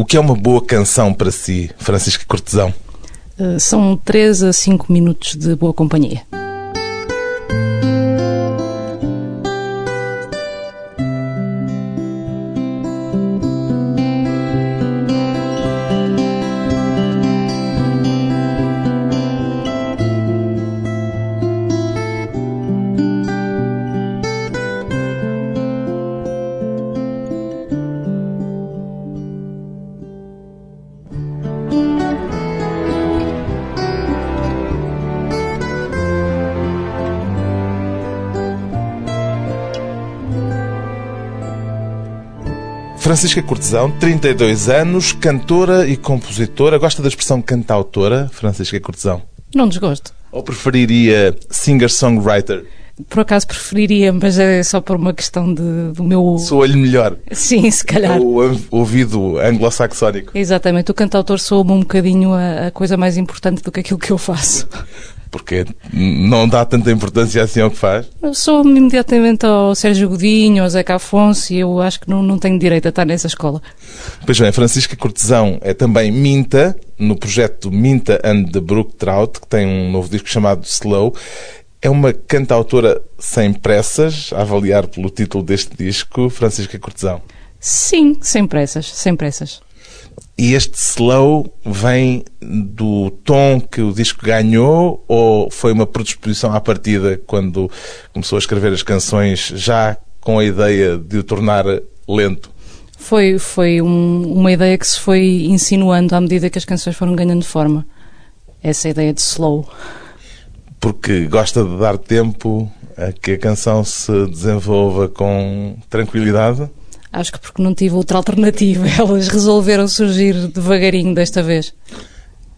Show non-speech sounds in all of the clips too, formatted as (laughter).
O que é uma boa canção para si, Francisca Cortesão? Uh, são 3 a 5 minutos de boa companhia. Francisca Cortesão, 32 anos, cantora e compositora. Gosta da expressão cantautora, Francisca Cortesão? Não desgosto. Ou preferiria singer-songwriter? Por acaso preferiria, mas é só por uma questão de, do meu. Soa-lhe melhor. Sim, se calhar. O ouvido anglo-saxónico. Exatamente. O cantautor soa-me um bocadinho a, a coisa mais importante do que aquilo que eu faço (laughs) porque não dá tanta importância assim ao que faz? Eu sou imediatamente ao Sérgio Godinho, ao Zeca Afonso e eu acho que não, não tenho direito a estar nessa escola. Pois bem, Francisca Cortesão é também Minta, no projeto Minta and the Brook Trout, que tem um novo disco chamado Slow. É uma cantautora sem pressas, a avaliar pelo título deste disco, Francisca Cortesão. Sim, sem pressas, sem pressas. E este slow vem do tom que o disco ganhou ou foi uma predisposição à partida quando começou a escrever as canções já com a ideia de o tornar lento? Foi, foi um, uma ideia que se foi insinuando à medida que as canções foram ganhando forma. Essa ideia de slow. Porque gosta de dar tempo a que a canção se desenvolva com tranquilidade? Acho que porque não tive outra alternativa. (laughs) Elas resolveram surgir devagarinho desta vez.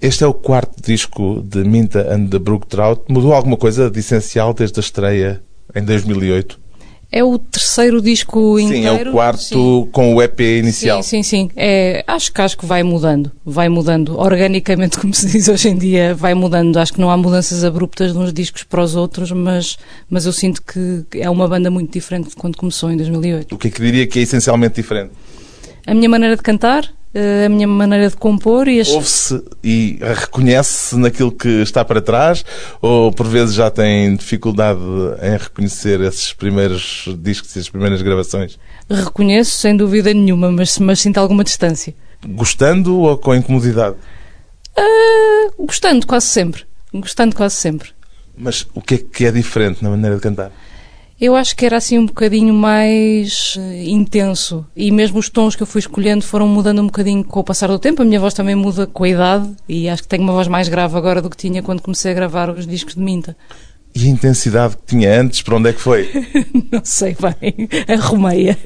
Este é o quarto disco de Minta and the Brook Trout. Mudou alguma coisa de essencial desde a estreia em 2008? É o terceiro disco inteiro. Sim, é o quarto sim. com o EP inicial. Sim, sim, sim. É, acho, que, acho que vai mudando. Vai mudando. Organicamente, (laughs) como se diz hoje em dia, vai mudando. Acho que não há mudanças abruptas de uns discos para os outros, mas, mas eu sinto que é uma banda muito diferente de quando começou em 2008. O que é que diria que é essencialmente diferente? A minha maneira de cantar, a minha maneira de compor e as... Ouve-se e reconhece-se naquilo que está para trás ou por vezes já tem dificuldade em reconhecer esses primeiros discos e as primeiras gravações? Reconheço, sem dúvida nenhuma, mas, mas sinto alguma distância. Gostando ou com incomodidade? Uh, gostando, quase sempre. Gostando quase sempre. Mas o que é que é diferente na maneira de cantar? Eu acho que era assim um bocadinho mais uh, intenso e mesmo os tons que eu fui escolhendo foram mudando um bocadinho com o passar do tempo. A minha voz também muda com a idade e acho que tenho uma voz mais grave agora do que tinha quando comecei a gravar os discos de Minta. E a intensidade que tinha antes, para onde é que foi? (laughs) Não sei bem, arrumei-a.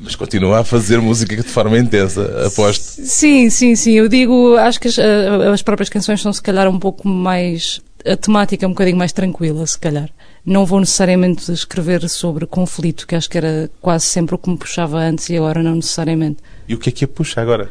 Mas continua a fazer música de forma intensa, aposto. Sim, sim, sim. Eu digo, acho que as, as próprias canções são se calhar um pouco mais. A temática é um bocadinho mais tranquila, se calhar não vou necessariamente escrever sobre conflito, que acho que era quase sempre o que me puxava antes e agora não necessariamente. E o que é que a puxa agora?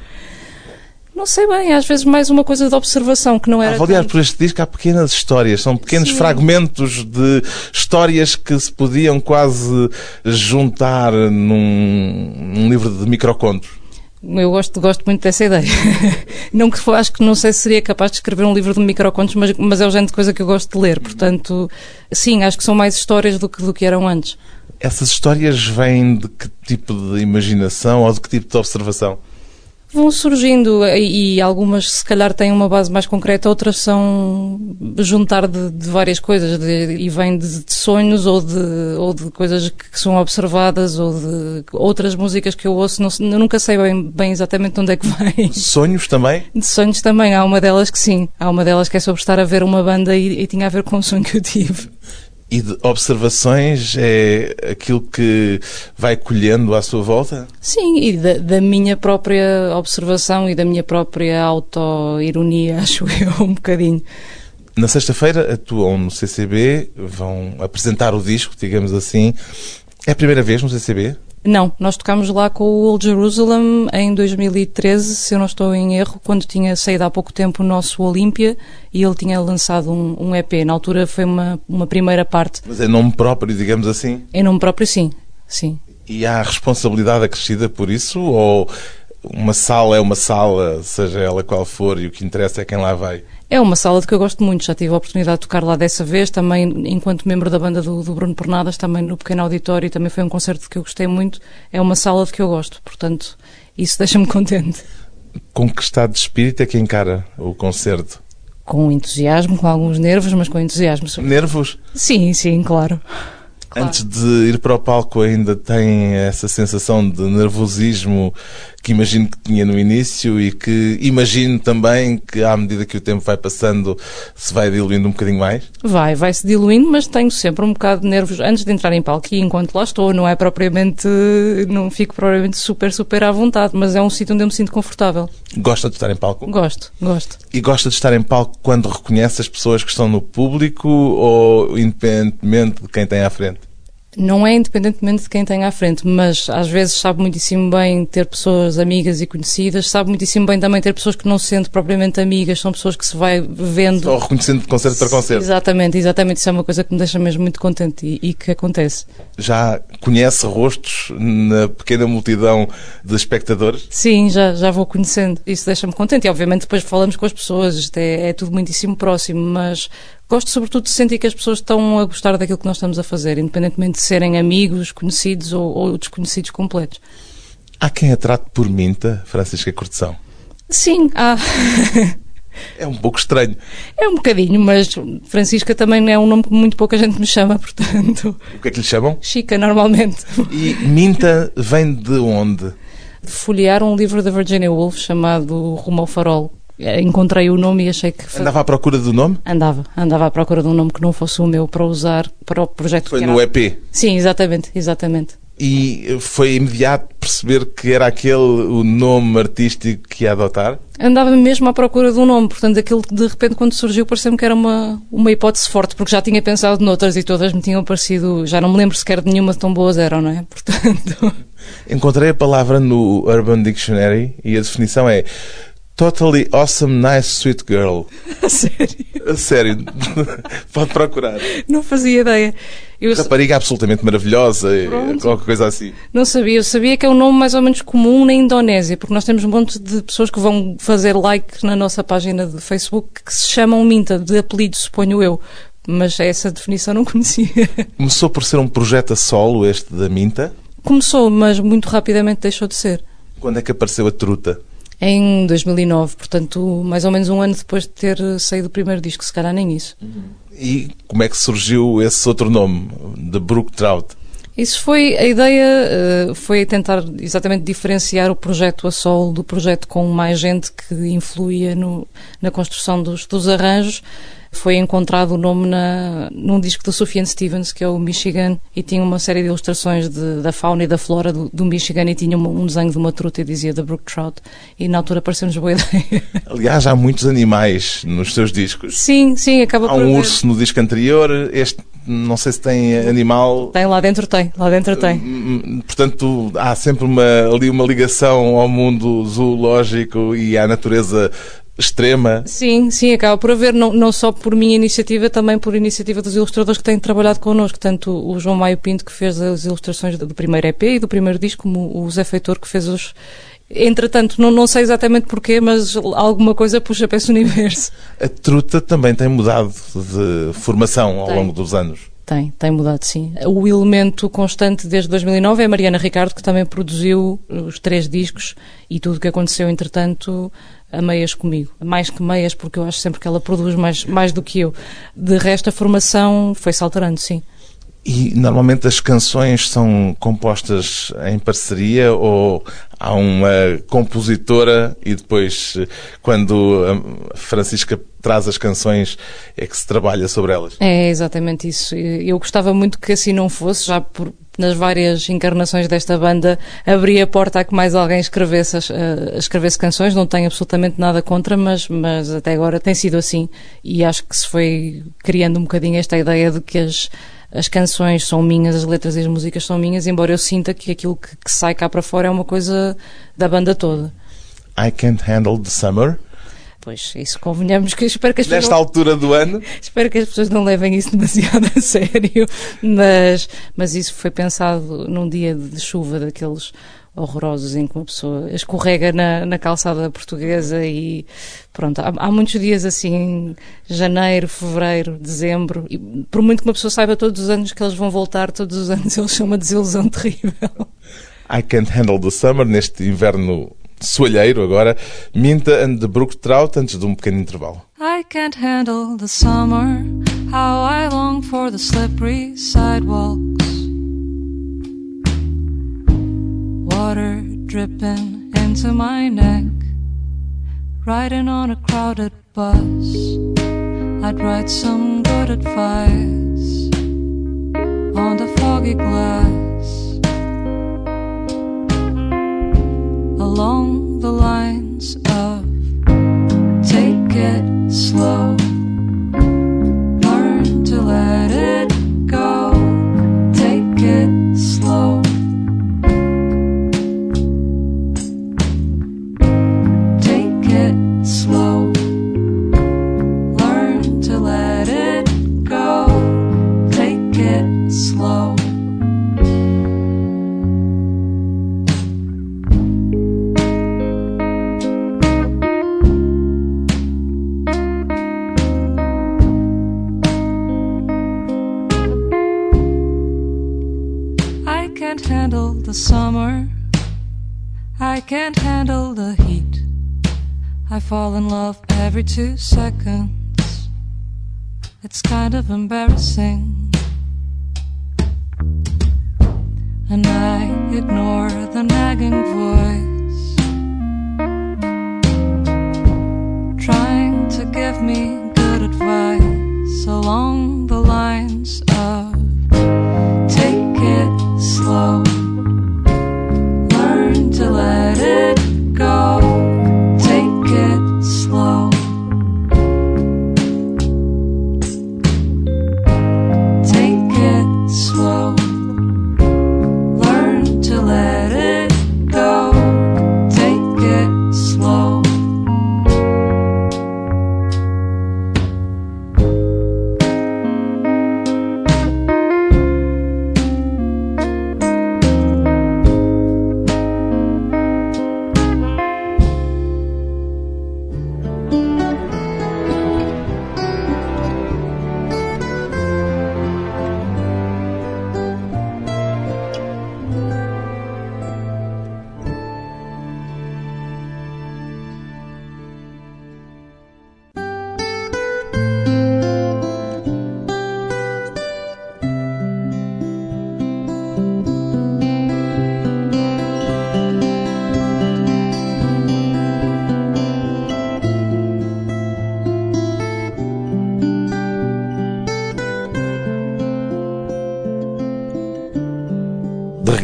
Não sei bem, às vezes mais uma coisa de observação que não era. Avaliar tanto... por este disco há pequenas histórias, são pequenos Sim. fragmentos de histórias que se podiam quase juntar num, num livro de microcontos. Eu gosto, gosto muito dessa ideia. (laughs) não que acho que não sei se seria capaz de escrever um livro de microcontos, mas, mas é o género de coisa que eu gosto de ler. Portanto, sim, acho que são mais histórias do que, do que eram antes. Essas histórias vêm de que tipo de imaginação ou de que tipo de observação? Vão surgindo e, e, algumas se calhar têm uma base mais concreta, outras são juntar de, de várias coisas de, e vêm de, de, sonhos ou de, ou de coisas que são observadas ou de outras músicas que eu ouço, não, eu nunca sei bem, bem exatamente onde é que vem. Sonhos também? De sonhos também, há uma delas que sim, há uma delas que é sobre estar a ver uma banda e, e tinha a ver com um sonho que eu tive. E de observações é aquilo que vai colhendo à sua volta? Sim, e da, da minha própria observação e da minha própria auto-ironia, (laughs) acho eu, um bocadinho. Na sexta-feira atuam no CCB, vão apresentar o disco, digamos assim. É a primeira vez no CCB? Não, nós tocámos lá com o Old Jerusalem em 2013, se eu não estou em erro, quando tinha saído há pouco tempo o nosso Olímpia e ele tinha lançado um, um, EP. Na altura foi uma, uma primeira parte. Mas em nome próprio, digamos assim? Em nome próprio, sim. sim. E há responsabilidade acrescida por isso? Ou uma sala é uma sala, seja ela qual for, e o que interessa é quem lá vai. É uma sala de que eu gosto muito, já tive a oportunidade de tocar lá dessa vez, também enquanto membro da banda do, do Bruno Pernadas, também no pequeno auditório, também foi um concerto que eu gostei muito. É uma sala de que eu gosto, portanto, isso (laughs) deixa-me contente. Com que estado de espírito é que encara o concerto? Com entusiasmo, com alguns nervos, mas com entusiasmo. Nervos? Sim, sim, claro. Claro. Antes de ir para o palco ainda tem essa sensação de nervosismo que imagino que tinha no início e que imagino também que à medida que o tempo vai passando se vai diluindo um bocadinho mais? Vai, vai-se diluindo, mas tenho sempre um bocado de nervos antes de entrar em palco e enquanto lá estou, não é propriamente, não fico propriamente super, super à vontade, mas é um sítio onde eu me sinto confortável. Gosta de estar em palco? Gosto, gosto. E gosta de estar em palco quando reconhece as pessoas que estão no público ou independentemente de quem tem à frente? Não é independentemente de quem tem à frente, mas às vezes sabe muitíssimo bem ter pessoas amigas e conhecidas, sabe muitíssimo bem também ter pessoas que não se sentem propriamente amigas, são pessoas que se vai vendo. Ou reconhecendo de concerto para concerto. Exatamente, exatamente. Isso é uma coisa que me deixa mesmo muito contente e, e que acontece. Já conhece rostos na pequena multidão de espectadores? Sim, já, já vou conhecendo. Isso deixa-me contente. E obviamente depois falamos com as pessoas, isto é, é tudo muitíssimo próximo, mas Gosto sobretudo de sentir que as pessoas estão a gostar daquilo que nós estamos a fazer, independentemente de serem amigos, conhecidos ou, ou desconhecidos completos. Há quem a trate por Minta, Francisca Corteção? Sim, há. É um pouco estranho. É um bocadinho, mas Francisca também é um nome que muito pouca gente me chama, portanto. O que é que lhe chamam? Chica, normalmente. E Minta vem de onde? De folhear um livro da Virginia Woolf chamado Rumo ao Farol, encontrei o nome e achei que... Andava à procura do nome? Andava, andava à procura de um nome que não fosse o meu para usar para o projeto Foi que no EP? Sim, exatamente, exatamente. E foi imediato perceber que era aquele o nome artístico que ia adotar? Andava mesmo à procura de um nome, portanto aquilo de repente quando surgiu pareceu-me que era uma, uma hipótese forte, porque já tinha pensado noutras e todas me tinham parecido, já não me lembro sequer de nenhuma tão boas eram, não é? (laughs) Portanto... Encontrei a palavra no Urban Dictionary e a definição é Totally awesome, nice, sweet girl. (laughs) A sério? A sério. (laughs) Pode procurar. Não fazia ideia. Eu... Rapariga absolutamente maravilhosa, Pronto. qualquer coisa assim. Não sabia. Eu sabia que é um nome mais ou menos comum na Indonésia, porque nós temos um monte de pessoas que vão fazer like na nossa página de Facebook que se chamam Minta, de apelido, suponho eu. Mas essa definição não (laughs) conhecia. Começou por ser um projeto a solo, este da Minta? Começou, mas muito rapidamente deixou de ser. Quando é que apareceu a truta? Em 2009, portanto, mais ou menos um ano depois de ter saído o primeiro disco, se calhar nem isso. E como é que surgiu esse outro nome, The Brook Trout? Isso foi a ideia, eh, foi tentar exatamente diferenciar o projeto a solo do projeto com mais gente que influía no, na construção dos, dos arranjos foi encontrado o nome na, num disco da Sufjan Stevens, que é o Michigan, e tinha uma série de ilustrações de, da fauna e da flora do, do Michigan e tinha um, um, desenho de uma truta e dizia The Brook Trout, e na altura pareceu-nos boa (laughs) ideia. Aliás, há muitos animais nos seus discos. Sim, sim, acaba há por Há um urso no disco anterior, este não sei se tem animal. Tem, lá dentro tem, lá dentro tem. Hum, hum, portanto, há sempre uma, ali uma ligação ao mundo zoológico e à natureza extrema. Sim, sim, acaba por haver, não, não só por minha iniciativa, também por iniciativa dos ilustradores que têm trabalhado connosco, tanto o João Maio Pinto, que fez as ilustrações do primeiro EP e do primeiro disco, como o Zé Feitor, que fez os. Entretanto, não, não sei exatamente porquê, mas alguma coisa puxa para esse universo. A truta também tem mudado de formação ao tem. longo dos anos. Tem, tem mudado, sim. O elemento constante desde 2009 é a Mariana Ricardo, que também produziu os três discos e tudo o que aconteceu, entretanto, a meias comigo. Mais que meias, porque eu acho sempre que ela produz mais, mais do que eu. De resto, a formação foi-se alterando, sim. E normalmente as canções são compostas em parceria ou há uma compositora e depois, quando a Francisca traz as canções, é que se trabalha sobre elas? É exatamente isso. Eu gostava muito que assim não fosse, já por, nas várias encarnações desta banda, abri a porta a que mais alguém escrevesse, uh, escrevesse canções. Não tenho absolutamente nada contra, mas, mas até agora tem sido assim. E acho que se foi criando um bocadinho esta ideia de que as as canções são minhas, as letras e as músicas são minhas, embora eu sinta que aquilo que, que sai cá para fora é uma coisa da banda toda. I Can't Handle the Summer. Pois, isso convenhamos que espero que as Nesta pessoas. altura do ano? (laughs) Espero que as pessoas não levem isso demasiado a (laughs) sério, mas, mas isso foi pensado num dia de chuva, daqueles horrorosos em que uma pessoa escorrega na, na calçada portuguesa e pronto, há, há, muitos dias assim, janeiro, fevereiro, dezembro, e por muito que uma pessoa saiba todos os anos que eles vão voltar, todos os anos (laughs) eles são uma desilusão terrível. I Can't Handle the Summer, neste inverno soalheiro agora, Minta and the Brook Trout, antes de um pequeno intervalo. I can't handle the summer, how I long for the slippery sidewalks. Water dripping into my neck, riding on a crowded bus. I'd write some good advice on the foggy glass. Along the lines of take it slow. Learn to let it go. sing.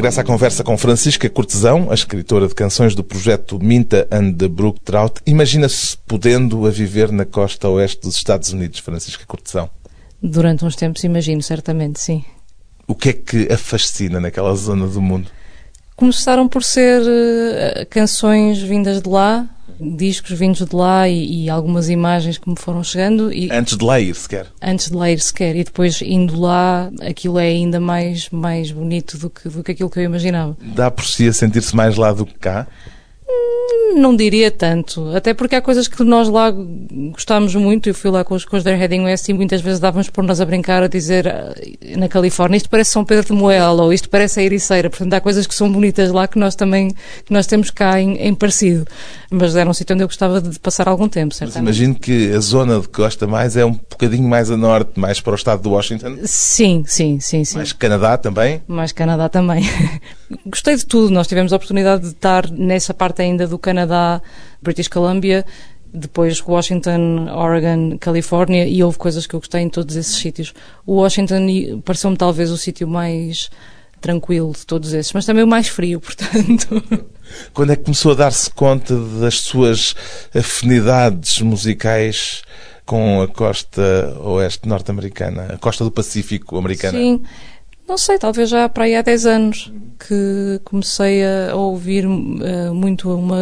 De regresso à conversa com Francisca Cortesão, a escritora de canções do projeto Minta and the Brook Trout. Imagina-se podendo a viver na costa oeste dos Estados Unidos, Francisca Cortesão. Durante uns tempos, imagino, certamente, sim. O que é que a fascina naquela zona do mundo? Começaram por ser eh, canções vindas de lá, discos vindos de lá e, e algumas imagens que me foram chegando e Antes de lá ir, sequer. antes de lá ir sequer e depois indo lá aquilo é ainda mais mais bonito do que do que aquilo que eu imaginava. Dá por si a sentir-se mais lá do que cá? Não diria tanto, até porque há coisas que nós lá gostámos muito. Eu fui lá com os, com os They're Heading West e muitas vezes dávamos por nós a brincar, a dizer ah, na Califórnia, isto parece São Pedro de Moela ou isto parece a Ericeira. Portanto, há coisas que são bonitas lá que nós também que nós temos cá em, em parecido. Mas era um sítio onde eu gostava de passar algum tempo, Mas certamente. imagino que a zona de que gosta mais é um bocadinho mais a norte, mais para o estado de Washington, Sim, sim, sim, sim. mais Canadá também. mais Canadá também. (laughs) Gostei de tudo. Nós tivemos a oportunidade de estar nessa parte ainda do Canadá, British Columbia, depois Washington, Oregon, Califórnia e houve coisas que eu gostei em todos esses sítios. O Washington pareceu-me talvez o sítio mais tranquilo de todos esses, mas também o mais frio, (laughs) portanto. Quando é que começou a dar-se conta das suas afinidades musicais com a costa oeste norte-americana, a costa do Pacífico americana? Sim. Não sei, talvez já para aí há 10 anos que comecei a ouvir eh, muito uma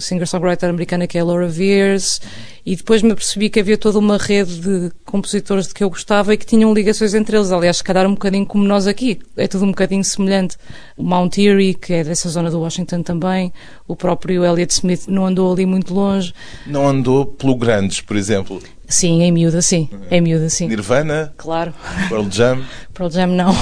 singer-songwriter americana que é a Laura Veers E depois me apercebi que havia toda uma rede de compositores de que eu gostava e que tinham ligações entre eles. Aliás, se calhar um bocadinho como nós aqui. É tudo um bocadinho semelhante. O Mount Erie, que é dessa zona do Washington também, o próprio Elliott Smith não andou ali muito longe. Não andou pelo Grandes, por exemplo. Sim, em miúda, sim. Em miúda, sim. Nirvana, Claro. Pearl Jam. (laughs) Pearl Jam não.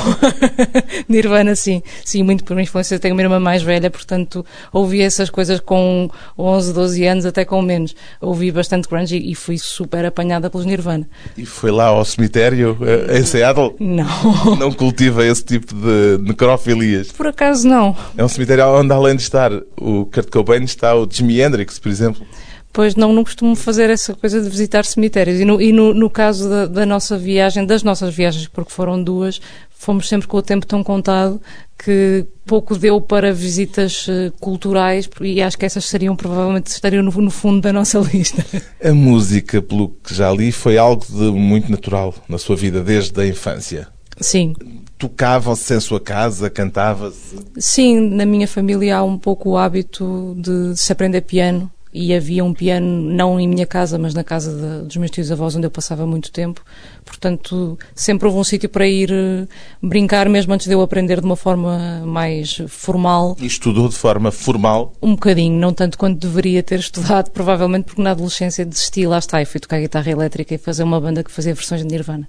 (laughs) Nirvana sim. Sim, muito por minha influência. Tenho uma irmã mais velha, portanto ouvi essas coisas com 11, 12 anos, até com menos. Ouvi bastante grunge e, e fui super apanhada pelos Nirvana. E foi lá ao cemitério, eh, em Seattle. Não. (laughs) Não cultiva esse tipo de necrofilias. Por acaso não. É um cemitério onde, além de estar o Kurt Cobain, está o Jimi Hendrix, por exemplo. Pois não, não costumo fazer essa coisa de visitar cemitérios. E no, e no, no caso da, da nossa viagem, das nossas viagens, porque foram duas, fomos sempre com o tempo tão contado que pouco deu para visitas eh, culturais e acho que essas seriam provavelmente estariam no, no fundo da nossa (laughs) lista. A música, pelo que já li, foi algo de muito natural na sua vida, desde a infância. Sim, Tocavam-se em sua casa, cantava-se. Sim, na minha família há um pouco o hábito de se aprender piano e havia um piano não em minha casa, mas na casa de- dos meus tios avós onde eu passava muito tempo. Portanto, sempre houve um sítio para ir eh, brincar, mesmo antes de eu aprender de uma forma mais formal. E estudou de forma formal. Um bocadinho, não tanto quanto deveria ter estudado, (laughs) provavelmente porque na adolescência desisti, lá está, e fui tocar guitarra elétrica e fazer uma banda que fazia versões de Nirvana.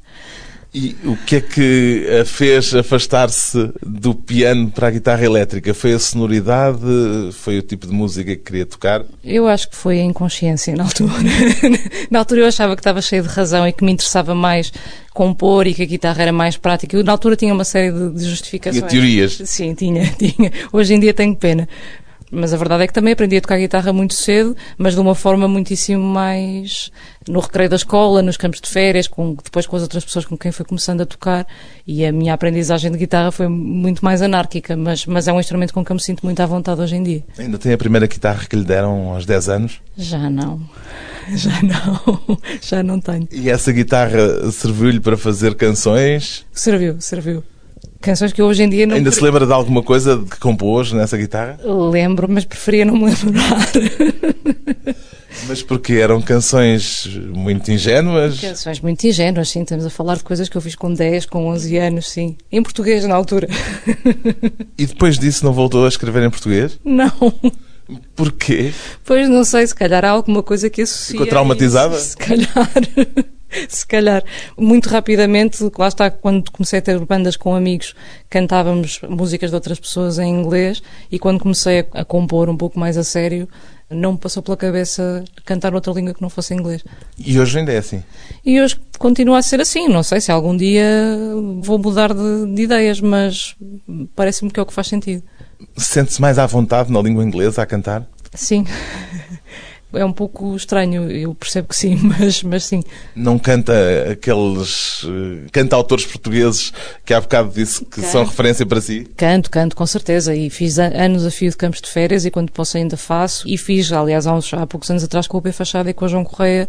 E o que é que a fez afastar-se do piano para a guitarra elétrica? Foi a sonoridade? Foi o tipo de música que queria tocar? Eu acho que foi a inconsciência na altura. (laughs) na altura eu achava que estava cheio de razão e que me interessava mais compor e que a guitarra era mais prática. Eu, na altura tinha uma série de, de justificações. Tinha teorias. Sim, tinha, (laughs) tinha. Hoje em dia tenho pena. Mas a verdade é que também aprendi a tocar guitarra muito cedo, mas de uma forma muitíssimo mais no recreio da escola, nos campos de férias, com, depois com as outras pessoas com quem fui começando a tocar. E a minha aprendizagem de guitarra foi muito mais anárquica, mas, mas é um instrumento com que eu me sinto muito à vontade hoje em dia. Ainda tem a primeira guitarra que lhe deram aos 10 anos? Já não. (laughs) Já não. Já não tenho. E essa guitarra serviu-lhe para fazer canções? Serviu, serviu. Canções que eu hoje em dia não Ainda se lembra de alguma coisa que compôs nessa guitarra? lembro, mas preferia não me lembrar. (laughs) Mas porque eram canções muito ingênuas? Canções muito ingênuas, sim. Estamos a falar de coisas que eu fiz com 10, com 11 anos, sim. Em português, na altura. (laughs) E depois disso não voltou a escrever em português? Não. Porquê? Pois não sei, se calhar há alguma coisa que associa. Ficou traumatizada? isso. Se calhar. (laughs) (laughs) Se calhar, muito rapidamente, lá está, quando comecei a ter bandas com amigos, cantávamos músicas de outras pessoas em inglês e quando comecei a, compor um pouco mais a sério, não me passou pela cabeça cantar outra língua que não fosse inglês. E hoje ainda é assim. E hoje continua a ser assim. Não sei se algum dia vou mudar de, de ideias, mas parece-me que é o que faz sentido. Sente-se mais à vontade na língua inglesa a cantar? Sim. (laughs) É um pouco estranho, eu percebo que sim, (laughs) mas, mas sim. Não canta aqueles eh, cantautores portugueses que há bocado disse que Canto. são referência para si? Canto, canto, com certeza. E fiz anos a fio de campos de férias e quando posso ainda faço. E fiz, aliás, há, uns, há poucos anos atrás com o P Fachada e com o João Correia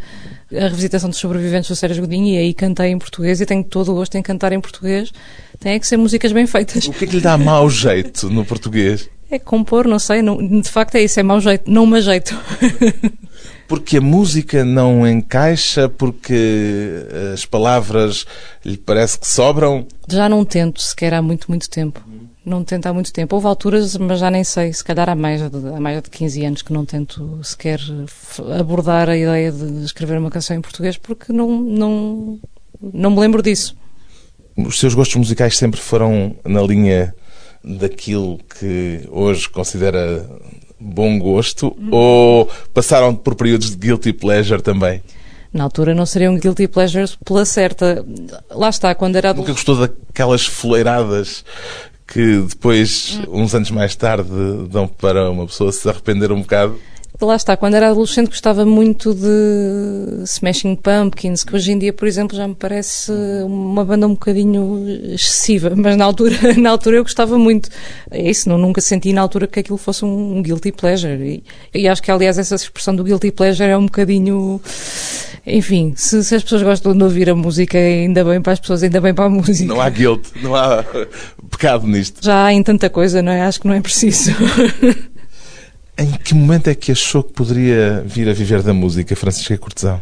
a revisitação dos sobreviventes do Sérgio Godinho e aí cantei em português e tenho todo o gosto em cantar em português. Tem é que ser músicas bem feitas. O que é que lhe dá mau jeito no português? É compor, não sei, não- de facto é isso, é mau jeito, não me jeito. (laughs) Porque a música não encaixa, porque as palavras lhe parece que sobram. Já não tento sequer há muito, muito tempo. Não tento há muito tempo. Houve alturas, mas já nem sei, se calhar há mais de, há mais de 15 anos que não tento sequer abordar a ideia de escrever uma canção em português porque não, não, não me lembro disso. Os seus gostos musicais sempre foram na linha daquilo que hoje considera bom gosto ou passaram por períodos de guilty pleasure também? Na altura não seriam guilty pleasures pela certa. Lá está, quando era Nunca adolescente. gostou daquelas fuleiradas que depois, uns anos mais tarde, dão para uma pessoa se arrepender um bocado? Lá está, quando era adolescente gostava muito de Smashing Pumpkins, que hoje em dia, por exemplo, já me parece uma banda um bocadinho excessiva, (laughs) mas na altura, na altura eu gostava muito. É isso, não, nunca senti na altura que aquilo fosse um, um guilty pleasure. E, e acho que, aliás, essa expressão do guilty pleasure é um bocadinho. Enfim, se, se as pessoas gostam de ouvir a música, ainda bem para as pessoas, ainda bem para a música. Não há guilt, não há pecado nisto. Já há em tanta coisa, não é? Acho que não é preciso. (laughs) Em que momento é que achou que poderia vir a viver da música, Francisca Cortesão?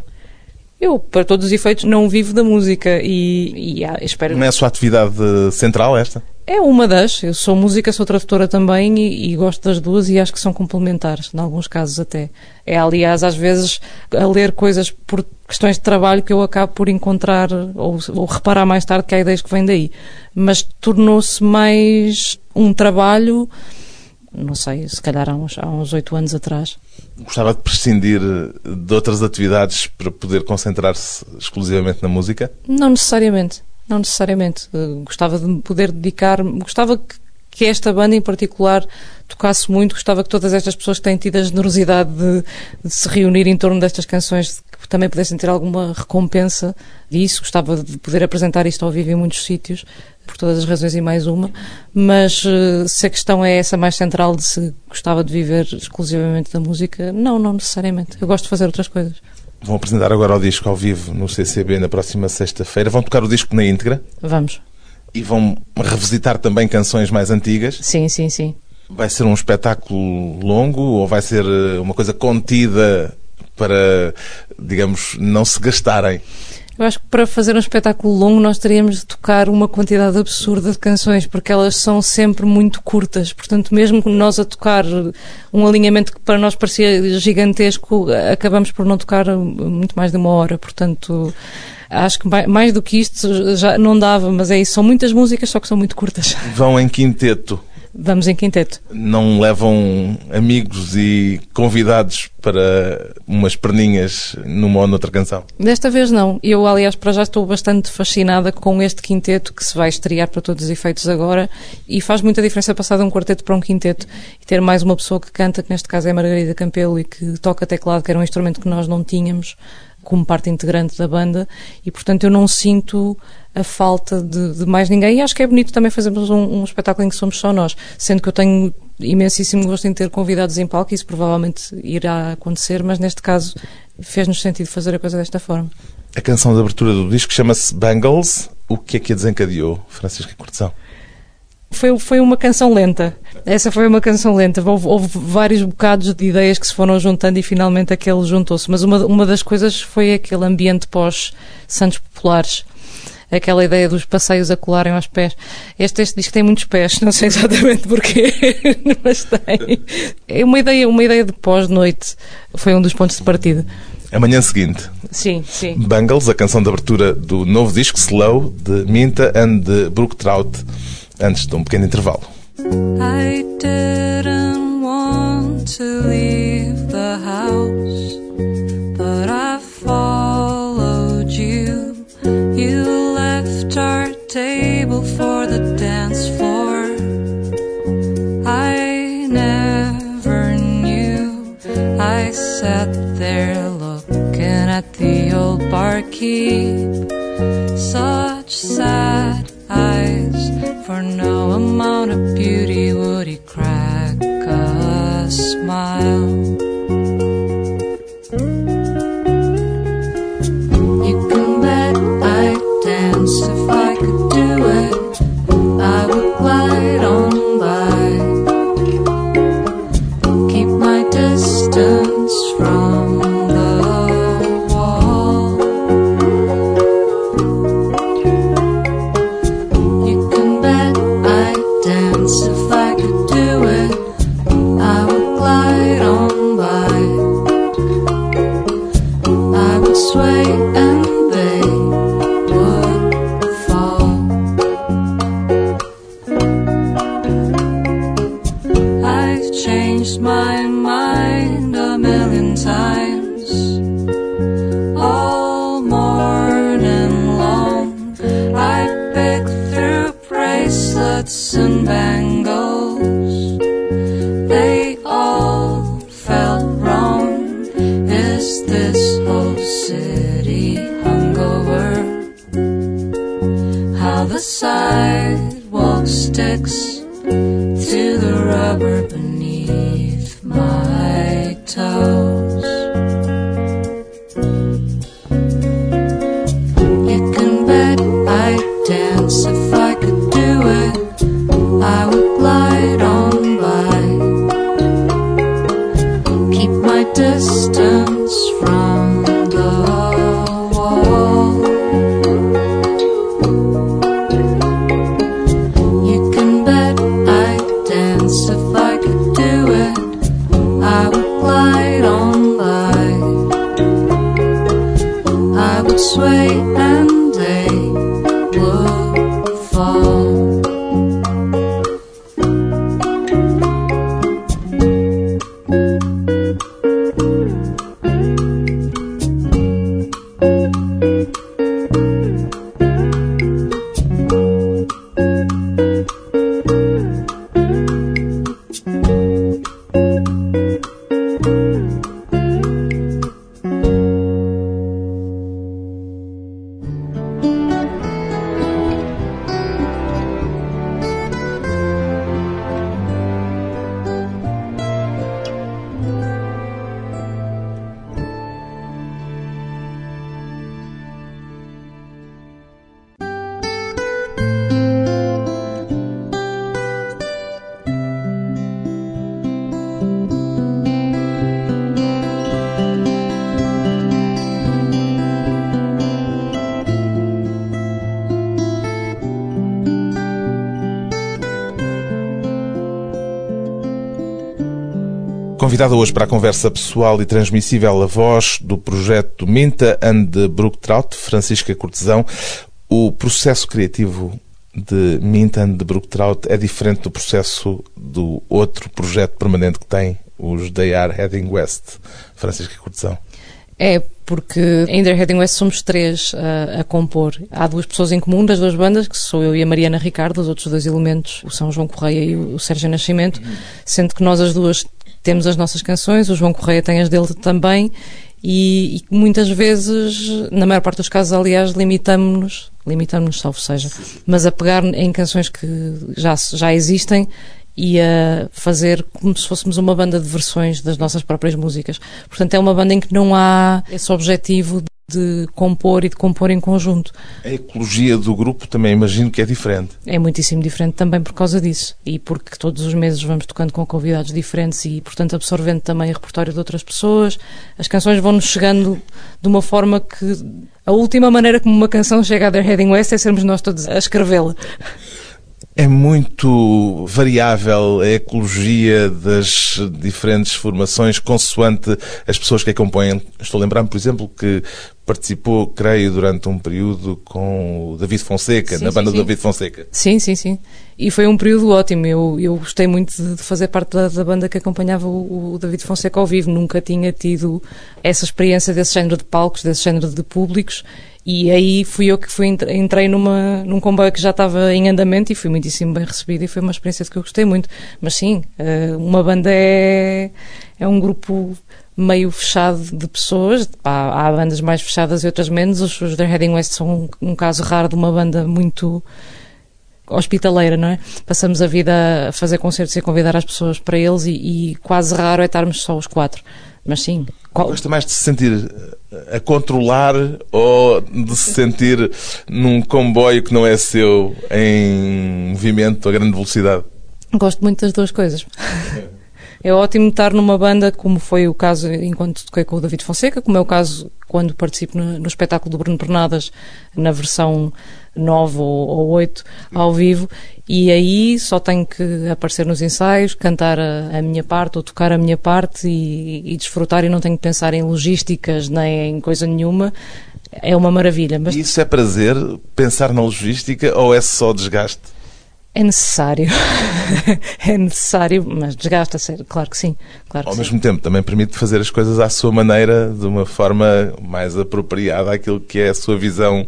Eu, para todos os efeitos, não vivo da música e, e ah, espero... Não é a sua atividade central esta? É uma das. Eu sou música, sou tradutora também e, e, gosto das duas e acho que são complementares, em alguns casos até. É, aliás, às vezes, a ler coisas por questões de trabalho que eu acabo por encontrar ou, ou reparar mais tarde que há ideias que vêm daí. Mas tornou-se mais um trabalho, não sei, se calhar há uns, oito anos atrás. Gostava de prescindir de outras atividades para poder concentrar-se exclusivamente na música? Não necessariamente. Não necessariamente. Uh, gostava de me poder dedicar, gostava que, que esta banda em particular tocasse muito, gostava que todas estas pessoas que têm tido a generosidade de, de se reunir em torno destas canções que também pudessem ter alguma recompensa disso. Gostava de poder apresentar isto ao vivo em muitos sítios, por todas as razões e mais uma. Mas uh, se a questão é essa mais central de se gostava de viver exclusivamente da música, não, não necessariamente. Eu gosto de fazer outras coisas. Vão apresentar agora o disco ao vivo no CCB na próxima sexta-feira. Vão tocar o disco na íntegra? Vamos. E vão revisitar também canções mais antigas? Sim, sim, sim. Vai ser um espetáculo longo ou vai ser eh, uma coisa contida para, digamos, não se gastarem? Eu acho que para fazer um espetáculo longo nós teríamos de tocar uma quantidade absurda de canções, porque elas são sempre muito curtas. Portanto, mesmo nós a tocar um alinhamento que para nós parecia gigantesco, acabamos por não tocar muito mais de uma hora. Portanto, acho que mais do que isto já não dava, mas é isso. São muitas músicas, só que são muito curtas. (laughs) Vão em quinteto. Vamos em quinteto. Não levam amigos e convidados para umas perninhas numa ou noutra canção? Desta vez não. Eu, aliás, para já estou bastante fascinada com este quinteto que se vai estrear para todos os efeitos agora e faz muita diferença passar de um quarteto para um quinteto e ter mais uma pessoa que canta, que neste caso é Margarida Campelo e que toca teclado, que era um instrumento que nós não tínhamos como parte integrante da banda e, portanto, eu não sinto a falta de, de mais ninguém. E acho que é bonito também fazermos um, um, espetáculo em que somos só nós, sendo que eu tenho imensíssimo gosto em ter convidados em palco, isso provavelmente irá acontecer, mas neste caso fez-nos sentido fazer a coisa desta forma. A canção de abertura do disco chama-se Bangles. O que é que a desencadeou, Francisca Cortesão? Foi, foi uma canção lenta. Essa foi uma canção lenta. Houve, houve, vários bocados de ideias que se foram juntando e finalmente aquele juntou-se. Mas uma, uma das coisas foi aquele ambiente pós-Santos Populares aquela ideia dos passeios a colarem aos pés. Este, este disco tem muitos pés, não sei exatamente porquê, (laughs) mas tem. É uma ideia, uma ideia de pós-noite. Foi um dos pontos de partida. Amanhã seguinte. Sim, sim. Bangles, a canção de abertura do novo disco Slow, de Minta and de Brook Trout antes de um pequeno intervalo. I didn't want to leave the house, but I followed you. You left our table for the dance floor. I never knew. I sat there looking at the old barkeep. Such sad appear. Convidada hoje para a conversa pessoal e transmissível a voz do projeto Minta and Brooktrout, Francisca Cortesão. O processo criativo de Minta and Brooktrout é diferente do processo do outro projeto permanente que tem, os They Are Heading West. Francisca Cortesão. É, porque em They're Heading West somos três a, a compor. Há duas pessoas em comum das duas bandas, que sou eu e a Mariana Ricardo, os outros dois elementos, o São João Correia e o Sérgio Nascimento, sendo que nós as duas temos as nossas canções, o João Correia tem as dele também, e, e muitas vezes, na maior parte dos casos, aliás, limitamos-nos, limitamos-nos, salvo seja, mas a pegar em canções que já, já existem e a fazer como se fôssemos uma banda de versões das nossas próprias músicas. Portanto, é uma banda em que não há esse objetivo de compor e de compor em conjunto. A ecologia do grupo também imagino que é diferente. É muitíssimo diferente também por causa disso. E porque todos os meses vamos tocando com convidados diferentes e, portanto, absorvendo também o repertório de outras pessoas. As canções vão-nos chegando de uma forma que. A última maneira como uma canção chega a The Heading West é sermos nós todos a escrevê-la. É muito variável a ecologia das diferentes formações consoante as pessoas que a compõem. Estou a lembrar-me, por exemplo, que participou, creio, durante um período com o David Fonseca, Sim, na banda sim. do David Fonseca. Sim, sim, sim. E foi um período ótimo. Eu, eu gostei muito de, de fazer parte da, da banda que acompanhava o, o David Fonseca ao vivo. Nunca tinha tido essa experiência desse género de palcos, desse género de públicos. E aí fui eu que fui, entre- entrei numa, num comboio que já estava em andamento e fui muitíssimo bem recebida e foi uma experiência de que eu gostei muito. Mas sim, eh, uma banda é, é um grupo meio fechado de pessoas. Pá, há bandas mais fechadas e outras menos. Os, os The Heading West são um, um caso raro de uma banda muito hospitaleira, não é? Passamos a vida a fazer concertos e a convidar as pessoas para eles e, e quase raro é estarmos só os quatro. Mas sim, qual- Gosta mais de se sentir a controlar ou de se sentir num comboio que não é seu, em movimento a grande velocidade? gosto muito das duas coisas. (laughs) É ótimo estar numa banda, como foi o caso enquanto toquei com o David Fonseca, como é o caso quando participo no, no espetáculo do Bruno Pernadas, na versão 9 ou, ou 8, ao vivo, e aí só tenho que aparecer nos ensaios, cantar a, a minha parte ou tocar a minha parte e, e desfrutar e não tenho que pensar em logísticas nem em coisa nenhuma. É uma maravilha, mas Isso é prazer, pensar na logística ou é só desgaste? É necessário. (laughs) é necessário, mas desgasta, sério, claro que sim. Claro que Ao sim. mesmo tempo, também permite fazer as coisas à sua maneira, de uma forma mais apropriada àquilo que é a sua visão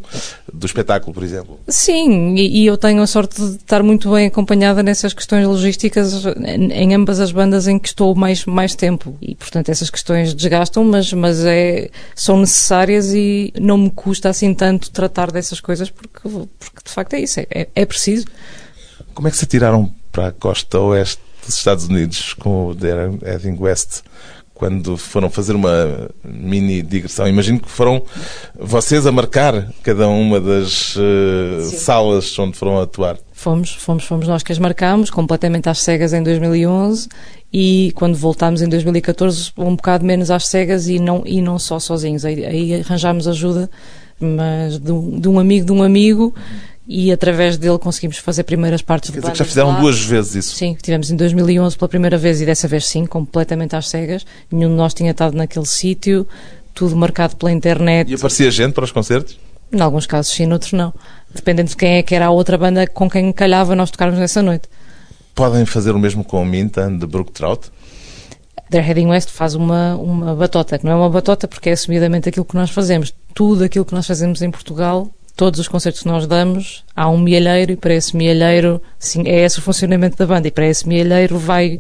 do espetáculo, por exemplo. Sim, e, e eu tenho a sorte de estar muito bem acompanhada nessas questões logísticas em, em ambas as bandas em que estou mais, mais tempo. E, portanto, essas questões desgastam, mas, mas é, são necessárias e não me custa assim tanto tratar dessas coisas porque, porque de facto é isso, é, é, é preciso. Como é que se atiraram para a costa oeste dos Estados Unidos com o The Heading West? Quando foram fazer uma mini digressão, imagino que foram vocês a marcar cada uma das Sim. salas onde foram atuar. Fomos, fomos, fomos nós que as marcámos, completamente às cegas em 2011 e quando voltámos em 2014 um bocado menos às cegas e não, e não só sozinhos. Aí, aí arranjámos ajuda, mas de um, de um amigo de um amigo e através dele conseguimos fazer primeiras partes Quer de dizer que já fizeram lá. duas vezes isso. Sim, tivemos em 2011 pela primeira vez e dessa vez sim, completamente às cegas. Nenhum de nós tinha estado naquele sítio. tudo marcado pela internet. E aparecia gente para os concertos? Em alguns casos sim, noutros não. Dependendo de quem é que era a outra banda com quem calhava nós tocarmos nessa noite. Podem fazer o mesmo com o Minta de Brook Trout? The Heading West faz uma, uma batota, que não é uma batota porque é assumidamente aquilo que nós fazemos. Tudo aquilo que nós fazemos em Portugal, todos os concertos que nós damos, há um mielheiro e para esse mielheiro, sim, é esse o funcionamento da banda e para esse mielheiro vai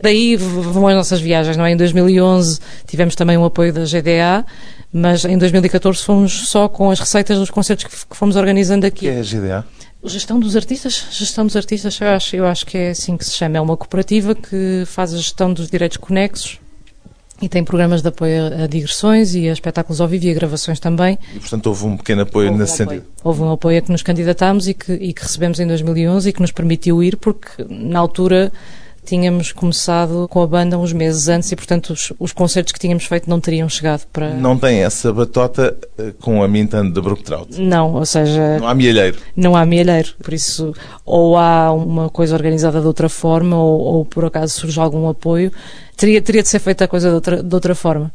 Daí vão as nossas viagens, não é? Em 2011 tivemos também o apoio da GDA, mas em 2014 fomos só com as receitas dos concertos que fomos organizando aqui. O que é a GDA? Gestão dos artistas, gestão dos artistas, eu acho, eu acho que é assim que se chama. É uma cooperativa que faz a gestão dos direitos conexos e tem programas de apoio a digressões e a espetáculos ao vivo e a gravações também. E, portanto, houve um pequeno apoio houve nesse um sentido? Apoio. Houve um apoio a que nos candidatámos e que, e que recebemos em 2011 e que nos permitiu ir, porque na altura tínhamos começado com a banda uns meses antes e, portanto, os, os concertos que tínhamos feito não teriam chegado para. Não tem essa batota eh, com a Mintan de Brooktrout? Não, ou seja. Não há mielheiro? Não há mielheiro. Por isso, ou há uma coisa organizada de outra forma, ou, ou por acaso surge algum apoio. Teria, teria de ser feita a coisa de outra, de outra forma.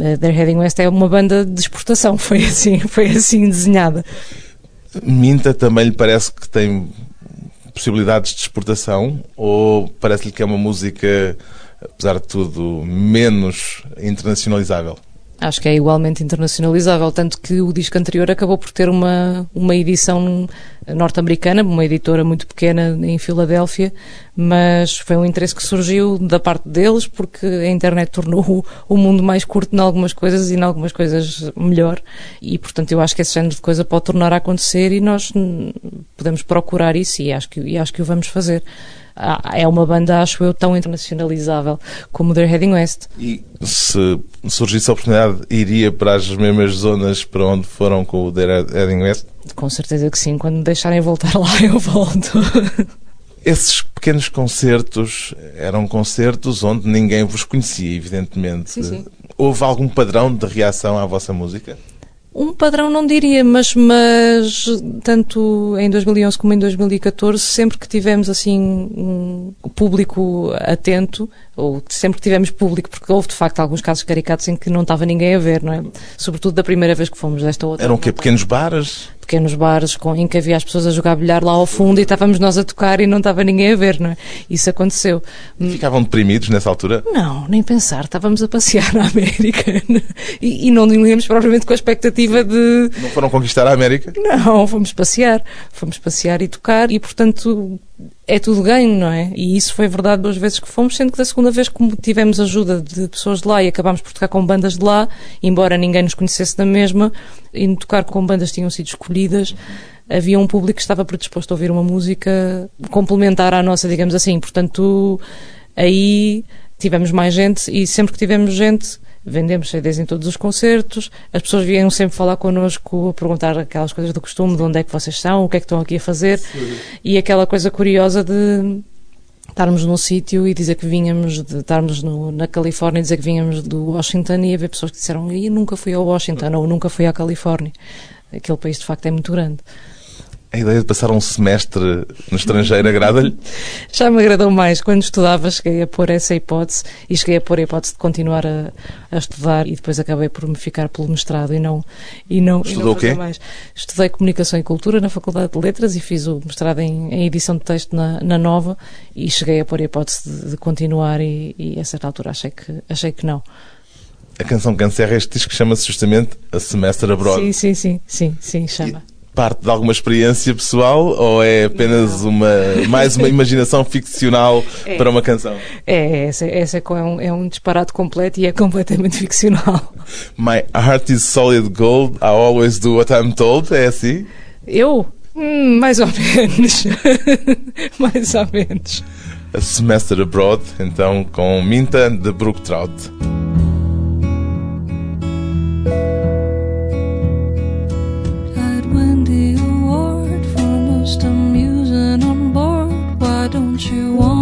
Eh, The Heading West é uma banda de exportação, (laughs) foi assim, foi assim desenhada. Minta também lhe parece que tem possibilidades de exportação ou parece-lhe que é uma música, apesar de tudo, menos internacionalizável? Acho que é igualmente internacionalizável, tanto que o disco anterior acabou por ter uma, uma edição norte-americana, uma editora muito pequena em Filadélfia, mas foi um interesse que surgiu da parte deles, porque a internet tornou o, o mundo mais curto em algumas coisas e em algumas coisas melhor, e portanto eu acho que esse género de coisa pode tornar a acontecer e nós podemos procurar isso e acho que, e acho que o vamos fazer é uma banda, acho eu, tão internacionalizável como The Heading West. E se surgisse a oportunidade, iria para as mesmas zonas para onde foram com o The Heading West? Com certeza que sim. Quando me deixarem voltar lá, eu volto. (laughs) Esses pequenos concertos eram concertos onde ninguém vos conhecia, evidentemente. Sim, sim. Houve algum padrão de reação à vossa música? Um padrão não diria, mas, mas tanto em 2011 como em 2014, sempre que tivemos assim um público atento, ou sempre que tivemos público, porque houve de facto alguns casos caricatos em que não estava ninguém a ver, não é? Sobretudo da primeira vez que fomos desta outra. Eram o quê? Pequenos bares? Pequenos bares com, em que havia as pessoas a jogar bilhar lá ao fundo e estávamos nós a tocar e não estava ninguém a ver, não é? Isso aconteceu. Ficavam deprimidos nessa altura? Não, nem pensar. Estávamos a passear (laughs) na América e, e não íamos propriamente com a expectativa de. Não foram conquistar a América? Não, fomos passear. Fomos passear e tocar e, portanto, é tudo ganho, não é? E isso foi verdade duas vezes que fomos, sendo que da segunda vez, como tivemos ajuda de pessoas de lá e acabámos por tocar com bandas de lá, embora ninguém nos conhecesse da mesma, e tocar com bandas tinham sido escolhidas, havia um público que estava predisposto a ouvir uma música complementar à nossa, digamos assim. Portanto, aí tivemos mais gente e sempre que tivemos gente vendemos CDs em todos os concertos, as pessoas vinham sempre falar connosco, a perguntar aquelas coisas do costume, de onde é que vocês estão, o que é que estão aqui a fazer, Sim. e aquela coisa curiosa de estarmos num sítio e dizer que vinhamos, de estarmos no, na Califórnia e dizer que vinhamos do Washington e haver pessoas que disseram, e nunca fui ao Washington, ou nunca fui à Califórnia. Aquele país de facto é muito grande. A ideia de passar um semestre no estrangeiro agrada-lhe? (laughs) Já me agradou mais. Quando estudava, cheguei a pôr essa hipótese e cheguei a pôr a hipótese de continuar a, a estudar e depois acabei por me ficar pelo mestrado e não e não Estudou o quê? Mais. Estudei Comunicação e Cultura na Faculdade de Letras e fiz o mestrado em, em edição de texto na, na, Nova e cheguei a pôr a hipótese de, de continuar e, e, a certa altura achei que, achei que não. A canção que encerra este disco chama-se justamente A Semester Abroad. Sim, sim, sim, sim, sim, chama parte de alguma experiência pessoal ou é apenas uma mais uma (laughs) imaginação ficcional é. para uma canção? É, essa, essa é, um, é um disparate completo e é completamente (laughs) ficcional. My heart is solid gold, I always do what I'm told, é assim? Eu? Hum, mais ou menos. (laughs) mais ou menos. A Semester Abroad, então, com Minta de Brook Trout. spent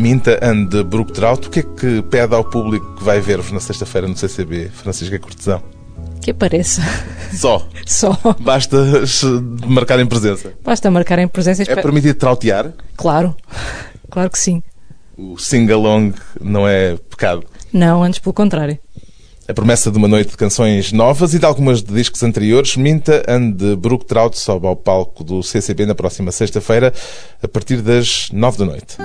Minta and Brook Trout, o que é que pede ao público que vai ver-vos na sexta-feira no CCB, Francisca Cortesão? Que apareça. Só. (laughs) Só. Basta marcarem presença. Basta marcarem presença e É permitido trautear? Claro. Claro que sim. O sing-along não é pecado. Não, antes pelo contrário. A promessa de uma noite de canções novas e de algumas de discos anteriores, Minta and Brook Trout sobe ao palco do CCB na próxima sexta-feira, a partir das nove da noite.